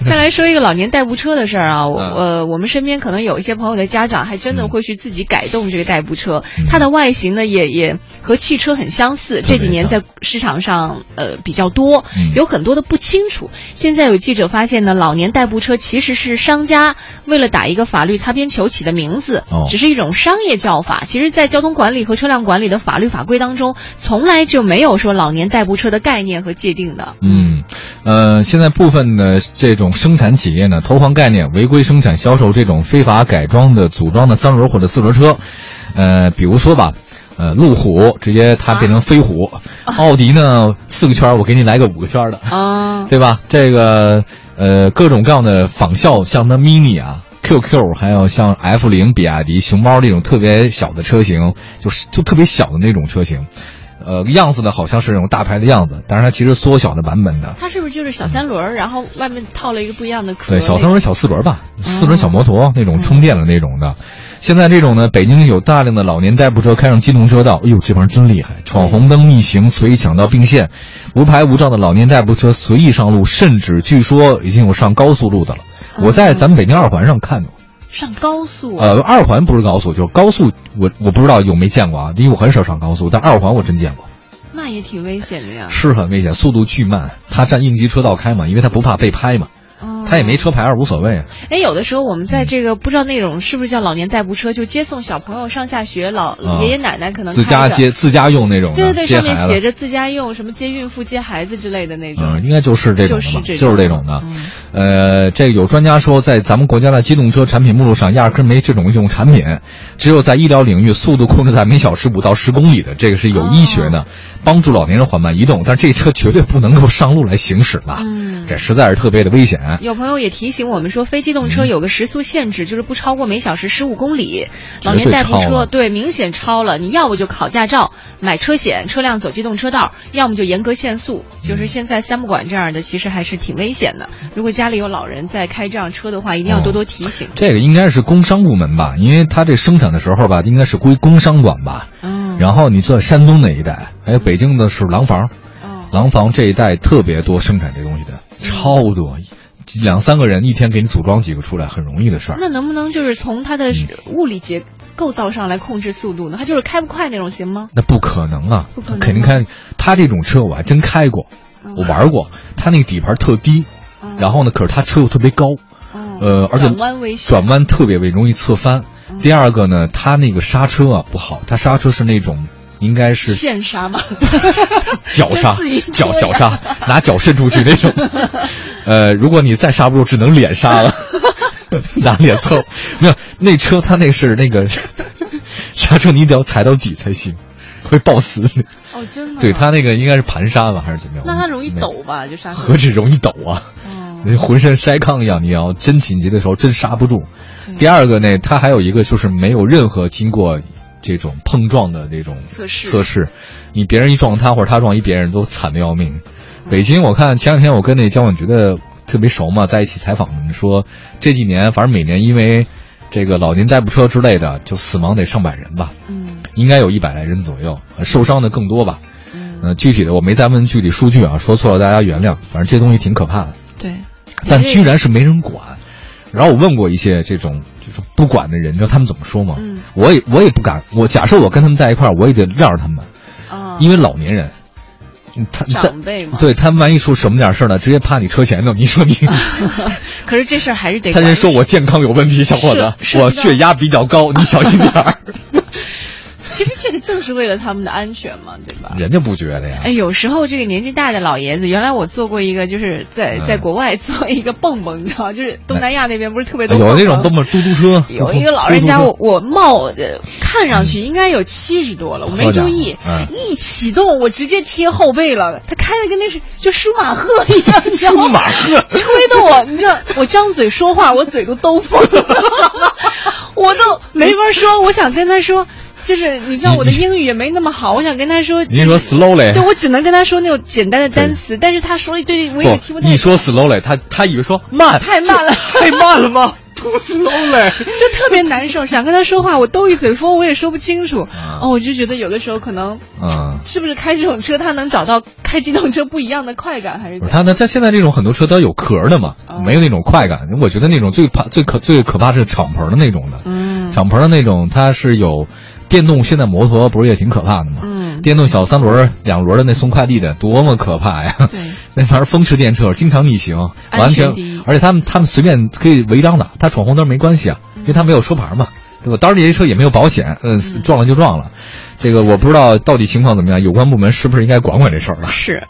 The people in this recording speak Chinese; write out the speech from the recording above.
再来说一个老年代步车的事儿啊，嗯。呃，我们身边可能有一些朋友的家长还真的嗯会去自己改动这个代步车，嗯。它的外形呢也也和汽车很相似，这几年在市场上呃比较多嗯，有很多的不清楚。现在有记者发现呢，老年代步车其实是商家为了打一个法律擦边球起的名字哦，只是一种商业叫法。其实，在交通管理和车辆管理的法律法规当中，从来就没有说老年代步车的概念和界定的。嗯，呃，现在部分的这种生产企业呢，投放概念，违规生产销售这种非法改装的组装的三轮或者四轮车，呃，比如说吧。呃，路虎直接它变成飞虎，奥迪呢四个圈我给你来个五个圈的，啊，对吧？这个呃各种各样的仿效，像那 mini 啊、QQ，还有像 F 零、比亚迪、熊猫这种特别小的车型，就是就特别小的那种车型，呃，样子呢好像是那种大牌的样子，但是它其实缩小的版本的。它是不是就是小三轮儿，然后外面套了一个不一样的壳？对，小三轮、小四轮吧，四轮小摩哦托那种充电的那种的。现在这种呢，北京有大量的老年代步车开上机动车道，哎呦，这帮人真厉害，闯红灯、逆行、随意抢道并线，无牌无照的老年代步车随意上路，甚至据说已经有上高速路的了。我在咱们北京二环上看过，上高速啊？呃，二环不是高速，就是高速，我我不知道有没见过啊，因为我很少上高速，但二环我真见过，那也挺危险的呀。是很危险，速度巨慢，他占应急车道开嘛，因为他不怕被拍嘛，哦他也没车牌儿无所谓啊。哎，有的时候我们在这个不知道那种是不是叫老年代步车，就接送小朋友上下学，老、啊爷爷奶奶可能自家接自家用那种，对对对，上面写着自家用，什么接孕妇、接孩子之类的那种。嗯，应该就是这种的吧，就是这种就是种的。嗯呃，这个有专家说，在咱们国家的机动车产品目录上，压根儿没这种一种产品，只有在医疗领域，速度控制在每小时五到十公里的，这个是有医学的，哦帮助老年人缓慢移动。但是这车绝对不能够上路来行驶吧？嗯这实在是特别的危险。有朋友也提醒我们说，非机动车有个时速限制，就是不超过每小时十五公里。老年代步车对对明显超了，你要不就考驾照、买车险、车辆走机动车道，要么就严格限速。就是现在三不管这样的，其实还是挺危险的。如果家里有老人在开这样车的话，一定要多多提醒。这个应该是工商部门吧，因为它这生产的时候吧，应该是归工商管吧。嗯，然后你做山东那一带，还有北京的是廊坊，哦，廊坊这一带特别多生产这东西的，超多，两三个人一天给你组装几个出来，很容易的事儿。那能不能就是从它嗯的物理结构造上来控制速度呢？它就是开不快那种行吗？那不可能啊不可能，肯定开。它这种车我还真开过，嗯我玩过，它那个底盘特低，嗯然后呢，可是它车又特别高，嗯呃，而且转弯危险转弯特别危，容易侧翻。嗯第二个呢，它那个刹车啊不好，它刹车是那种应该是现刹吗？脚刹脚脚刹，拿脚伸出去那种。呃，如果你再刹不住，只能脸刹了，拿脸凑。没有，那车它那是那个 刹车，你得要踩到底才行，会抱死你。哦，真的。对，它那个应该是盘刹吧，还是怎么样？那它容易抖吧？就刹车。何止容易抖啊！哦，浑身筛糠一样，你要真紧急的时候真刹不住。第二个呢，它还有一个就是没有任何经过这种碰撞的这种测试测试，你别人一撞他或者他撞一别人都惨的要命。嗯北京，我看前两天我跟那交管局的特别熟嘛，在一起采访他们说，这几年反正每年因为这个老年代步车之类的，就死亡得上百人吧，嗯应该有一百来人左右，呃受伤的更多吧。嗯，呃，具体的我没再问具体数据啊，说错了大家原谅。反正这东西挺可怕的，对。但居然是没人管。然后我问过一些这种就是不管的人，你知道他们怎么说吗？嗯我也我也不敢，我假设我跟他们在一块儿，我也得让着他们，啊，因为老年人，嗯他长辈嘛。。对他们万一出什么点事儿呢，直接趴你车前头，你说你 可是这事儿还是得。他人说我健康有问题，小伙子，我血压比较高，你小心点儿。正是为了他们的安全嘛，对吧？人家不觉得呀哎，，有时候这个年纪大的老爷子，原来我做过一个，就是在嗯在国外做一个蹦蹦，你知道吗，就是东南亚那边不是特别多有那种蹦蹦蹦嘟嘟车，有一个老人家，我我冒的看上去应该有七十多了，我没注意嗯，一启动我直接贴后背了，他开的跟那是就舒马赫一样，你知道吗？舒马赫吹的我，你知道我张嘴说话，我嘴都兜风，我都没法说，我想跟他说。就是你知道我的英语也没那么好，我想跟他说，您说 slowly，对我只能跟他说那种简单的单词，但是他说了一堆我也听不太懂。你说 slowly，他他以为说慢，太慢了太慢了吗？too slowly，就特别难受。想跟他说话，我兜一嘴风，我也说不清楚。啊哦，我就觉得有的时候可能嗯。是不是开这种车，他能找到开机动车不一样的快感，还是怎样？不是它呢？在现在这种很多车都有壳的嘛，哦没有那种快感。我觉得那种最怕、最可、最可怕是敞篷的那种的。嗯敞篷的那种，它是有电动。现在摩托不是也挺可怕的吗？嗯，电动小三轮、两轮的那送快递的，多么可怕呀！对，那玩意儿风驰电掣，经常逆行，完全而且他们他们随便可以违章的，他闯红灯没关系啊，因为他没有车牌嘛，对吧？当然这些车也没有保险，嗯，撞了就撞了。这个我不知道到底情况怎么样，有关部门是不是应该管管这事儿了？是。